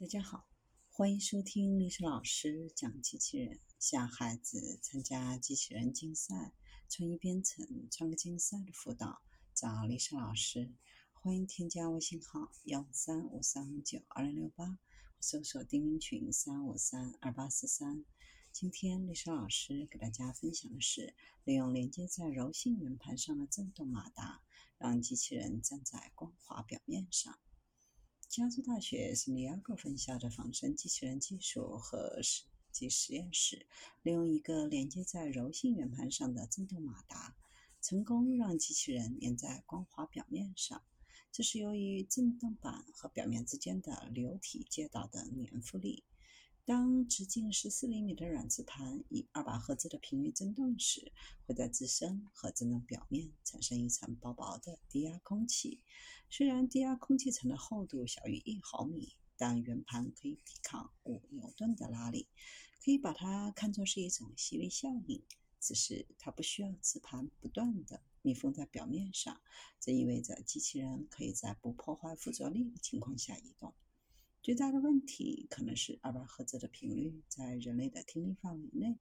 大家好，欢迎收听历史老师讲机器人，向孩子参加机器人竞赛、创意编程、创客竞赛的辅导，找历史老师。欢迎添加微信号幺五三五三五九二零六八，搜索钉钉群三五三二八四三。今天历史老师给大家分享的是，利用连接在柔性圆盘上的振动马达，让机器人站在光滑表面上。加州大学圣地亚哥分校的仿生机器人技术和实际实验室，利用一个连接在柔性圆盘上的振动马达，成功让机器人粘在光滑表面上。这是由于振动板和表面之间的流体接导的粘附力。当直径十四厘米的软磁盘以二百赫兹的频率振动时，会在自身和振动表面产生一层薄薄的低压空气。虽然低压空气层的厚度小于一毫米，但圆盘可以抵抗五牛顿的拉力，可以把它看作是一种吸力效应。只是它不需要磁盘不断的密封在表面上，这意味着机器人可以在不破坏附着力的情况下移动。最大的问题可能是二百赫兹的频率在人类的听力范围内。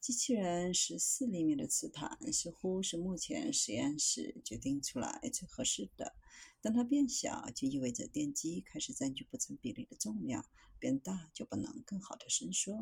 机器人十四厘米的磁盘似乎是目前实验室决定出来最合适的。当它变小，就意味着电机开始占据不成比例的重量；变大就不能更好的伸缩。